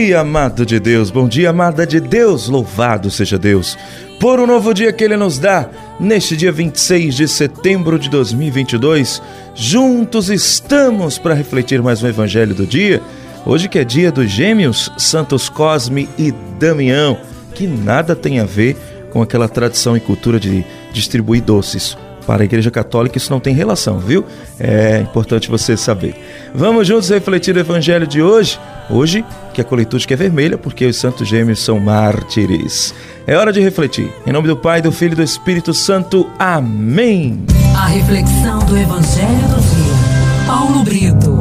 dia, amado de Deus, bom dia, amada de Deus, louvado seja Deus, por um novo dia que Ele nos dá, neste dia 26 de setembro de 2022. Juntos estamos para refletir mais um Evangelho do dia, hoje que é dia dos gêmeos Santos Cosme e Damião, que nada tem a ver com aquela tradição e cultura de distribuir doces para a Igreja Católica isso não tem relação, viu? É importante você saber. Vamos juntos refletir o Evangelho de hoje. Hoje, que a coletústica é vermelha, porque os santos gêmeos são mártires. É hora de refletir. Em nome do Pai, do Filho e do Espírito Santo. Amém. A reflexão do Evangelho do Dia. Paulo Brito.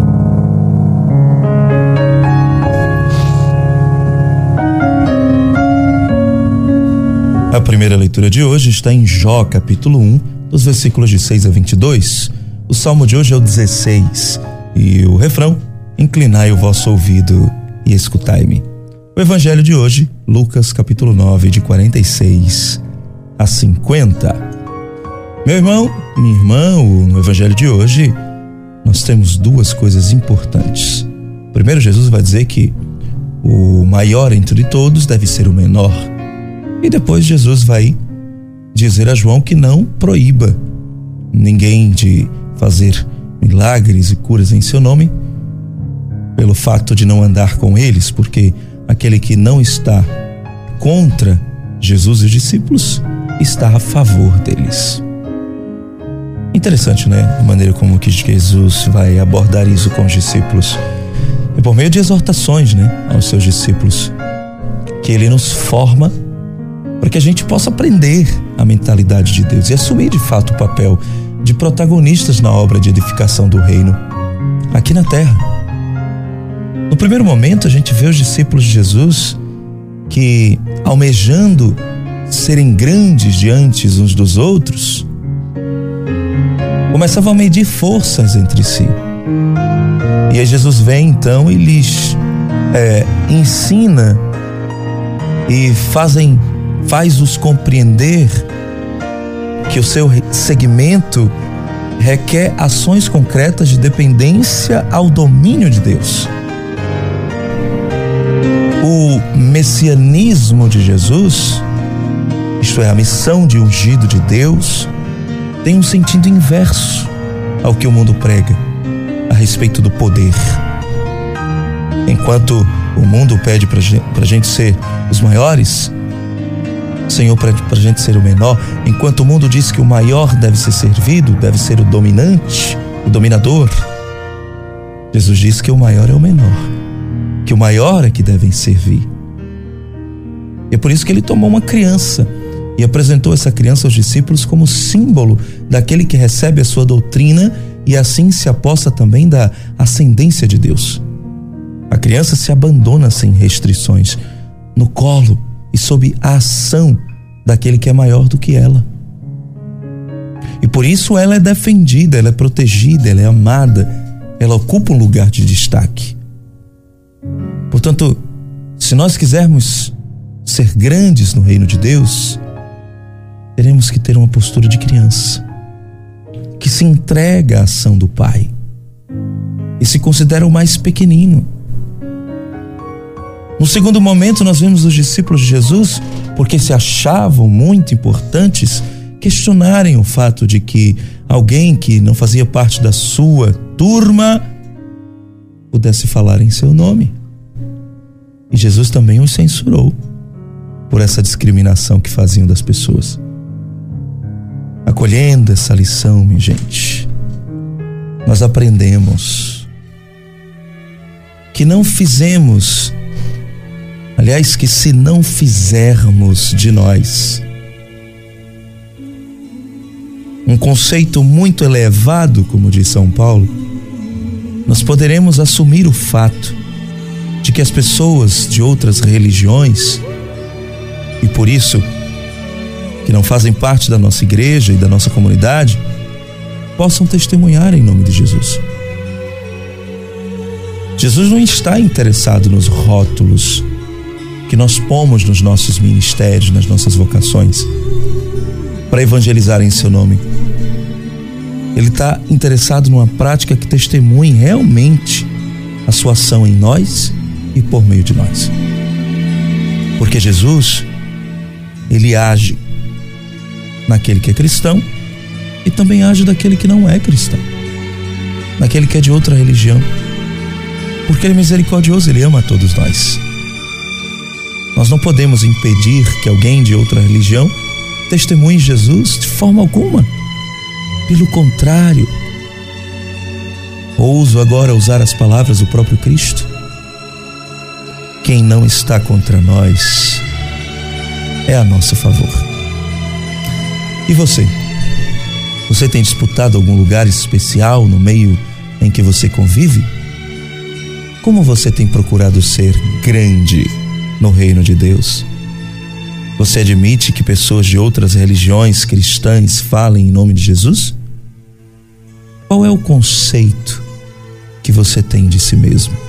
A primeira leitura de hoje está em Jó, capítulo 1 dos versículos de 6 a 22. O salmo de hoje é o 16 e o refrão: Inclinai o vosso ouvido e escutai-me. O evangelho de hoje, Lucas capítulo 9, de 46 a 50. Meu irmão, minha irmã, no evangelho de hoje, nós temos duas coisas importantes. Primeiro, Jesus vai dizer que o maior entre todos deve ser o menor. E depois Jesus vai dizer a João que não proíba ninguém de fazer milagres e curas em seu nome, pelo fato de não andar com eles, porque aquele que não está contra Jesus e os discípulos está a favor deles. Interessante, né? A maneira como que Jesus vai abordar isso com os discípulos. É por meio de exortações, né, aos seus discípulos, que ele nos forma para que a gente possa aprender a mentalidade de Deus e assumir de fato o papel de protagonistas na obra de edificação do reino aqui na terra. Primeiro momento, a gente vê os discípulos de Jesus que, almejando serem grandes diante uns dos outros, começavam a medir forças entre si. E aí Jesus vem então e lhes é, ensina e fazem faz-os compreender que o seu segmento requer ações concretas de dependência ao domínio de Deus. O messianismo de Jesus, isto é, a missão de ungido de Deus, tem um sentido inverso ao que o mundo prega a respeito do poder. Enquanto o mundo pede para a gente ser os maiores, Senhor, para a gente ser o menor, enquanto o mundo diz que o maior deve ser servido, deve ser o dominante, o dominador. Jesus diz que o maior é o menor, o maior é que devem servir. E é por isso que ele tomou uma criança e apresentou essa criança aos discípulos como símbolo daquele que recebe a sua doutrina e assim se aposta também da ascendência de Deus. A criança se abandona sem restrições no colo e sob a ação daquele que é maior do que ela. E por isso ela é defendida, ela é protegida, ela é amada, ela ocupa um lugar de destaque. Portanto, se nós quisermos ser grandes no reino de Deus, teremos que ter uma postura de criança, que se entrega à ação do Pai e se considera o mais pequenino no segundo momento, nós vemos os discípulos de Jesus, porque se achavam muito importantes, questionarem o fato de que alguém que não fazia parte da sua turma pudesse falar em seu nome. E Jesus também os censurou por essa discriminação que faziam das pessoas. Acolhendo essa lição, minha gente, nós aprendemos que não fizemos Aliás, que se não fizermos de nós um conceito muito elevado, como diz São Paulo, nós poderemos assumir o fato de que as pessoas de outras religiões, e por isso que não fazem parte da nossa igreja e da nossa comunidade, possam testemunhar em nome de Jesus. Jesus não está interessado nos rótulos que nós pomos nos nossos ministérios, nas nossas vocações, para evangelizar em seu nome. Ele está interessado numa prática que testemunhe realmente a sua ação em nós e por meio de nós. Porque Jesus, ele age naquele que é cristão e também age daquele que não é cristão, naquele que é de outra religião. Porque ele é misericordioso, ele ama a todos nós. Nós não podemos impedir que alguém de outra religião testemunhe Jesus de forma alguma. Pelo contrário, ouso agora usar as palavras do próprio Cristo. Quem não está contra nós é a nosso favor. E você? Você tem disputado algum lugar especial no meio em que você convive? Como você tem procurado ser grande no reino de Deus? Você admite que pessoas de outras religiões cristãs falem em nome de Jesus? Qual é o conceito que você tem de si mesmo?